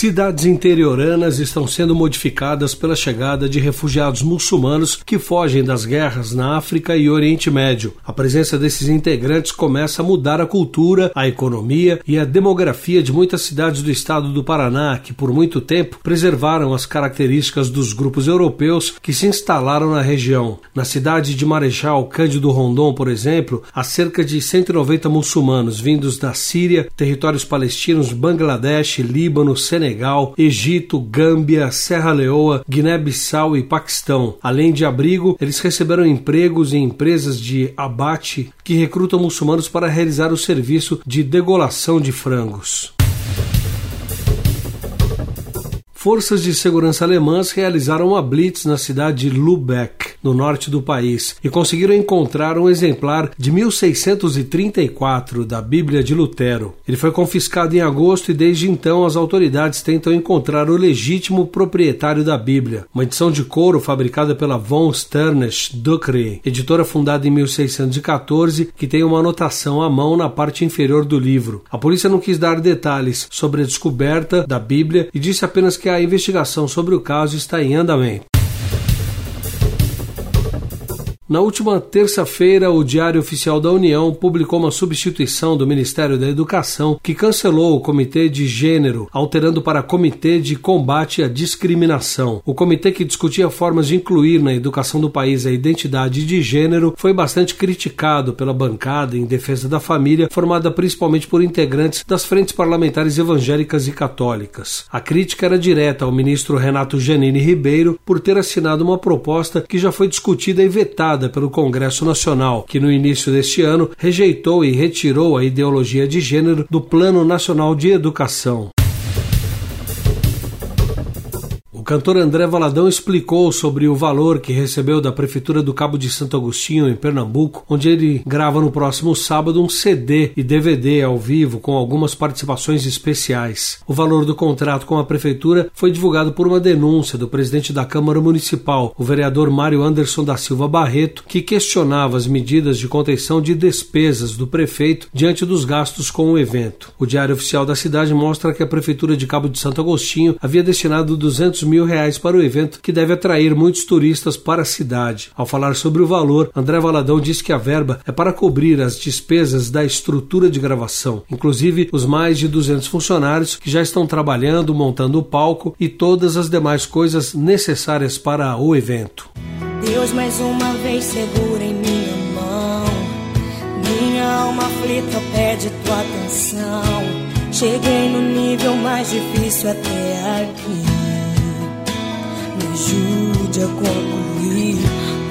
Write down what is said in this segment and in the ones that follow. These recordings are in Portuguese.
Cidades interioranas estão sendo modificadas pela chegada de refugiados muçulmanos que fogem das guerras na África e Oriente Médio. A presença desses integrantes começa a mudar a cultura, a economia e a demografia de muitas cidades do estado do Paraná, que por muito tempo preservaram as características dos grupos europeus que se instalaram na região. Na cidade de Marechal Cândido Rondon, por exemplo, há cerca de 190 muçulmanos vindos da Síria, territórios palestinos, Bangladesh, Líbano, Senegal Senegal, Egito, Gâmbia, Serra Leoa, Guiné-Bissau e Paquistão. Além de abrigo, eles receberam empregos em empresas de abate que recrutam muçulmanos para realizar o serviço de degolação de frangos. Forças de segurança alemãs realizaram uma blitz na cidade de Lübeck no norte do país, e conseguiram encontrar um exemplar de 1634 da Bíblia de Lutero. Ele foi confiscado em agosto e desde então as autoridades tentam encontrar o legítimo proprietário da Bíblia. Uma edição de couro fabricada pela von Sternesch Ducre, editora fundada em 1614, que tem uma anotação à mão na parte inferior do livro. A polícia não quis dar detalhes sobre a descoberta da Bíblia e disse apenas que a investigação sobre o caso está em andamento. Na última terça-feira, o Diário Oficial da União publicou uma substituição do Ministério da Educação que cancelou o Comitê de Gênero, alterando para Comitê de Combate à Discriminação. O comitê que discutia formas de incluir na educação do país a identidade de gênero foi bastante criticado pela bancada em defesa da família, formada principalmente por integrantes das frentes parlamentares evangélicas e católicas. A crítica era direta ao ministro Renato Janine Ribeiro por ter assinado uma proposta que já foi discutida e vetada pelo Congresso Nacional, que no início deste ano rejeitou e retirou a ideologia de gênero do Plano Nacional de Educação cantor André Valadão explicou sobre o valor que recebeu da Prefeitura do Cabo de Santo Agostinho, em Pernambuco, onde ele grava no próximo sábado um CD e DVD ao vivo com algumas participações especiais. O valor do contrato com a Prefeitura foi divulgado por uma denúncia do presidente da Câmara Municipal, o vereador Mário Anderson da Silva Barreto, que questionava as medidas de contenção de despesas do prefeito diante dos gastos com o evento. O Diário Oficial da cidade mostra que a Prefeitura de Cabo de Santo Agostinho havia destinado 200 mil mil reais para o evento, que deve atrair muitos turistas para a cidade. Ao falar sobre o valor, André Valadão disse que a verba é para cobrir as despesas da estrutura de gravação, inclusive os mais de 200 funcionários que já estão trabalhando, montando o palco e todas as demais coisas necessárias para o evento. Deus mais uma vez segura em minha mão. Minha alma aflita pede tua atenção. Cheguei no nível mais difícil até aqui ajude a concluir.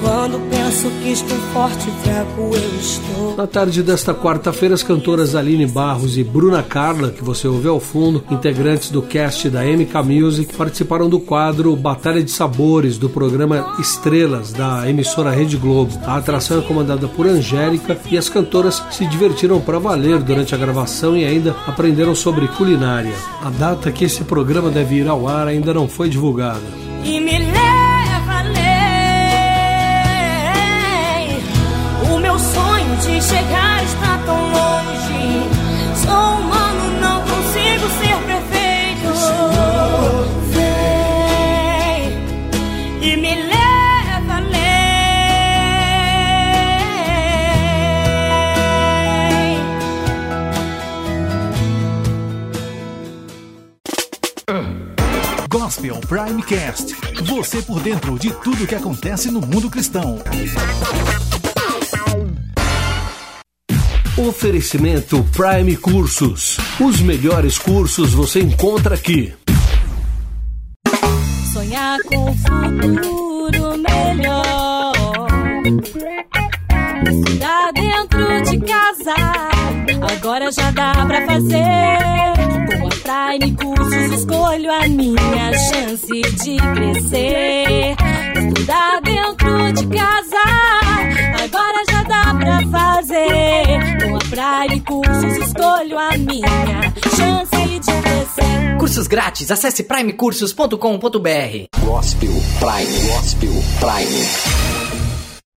Quando penso que estou forte fraco, eu estou. Na tarde desta quarta-feira, as cantoras Aline Barros e Bruna Carla, que você ouve ao fundo, integrantes do cast da MK Music, participaram do quadro Batalha de Sabores do programa Estrelas da emissora Rede Globo. A atração é comandada por Angélica e as cantoras se divertiram para valer durante a gravação e ainda aprenderam sobre culinária. A data que esse programa deve ir ao ar ainda não foi divulgada y me. ley. Gospel Primecast. Você por dentro de tudo que acontece no mundo cristão. Oferecimento Prime Cursos. Os melhores cursos você encontra aqui. Sonhar com o futuro melhor. Estudar dentro de casa. Agora já dá pra fazer. Com a Prime Cursos escolho a minha chance de crescer. Estudar dentro de casa. Agora já dá pra fazer. Com a Prime Cursos, escolho a minha chance de crescer. Cursos grátis, acesse primecursos.com.br. Gospel Prime, Gospel Prime.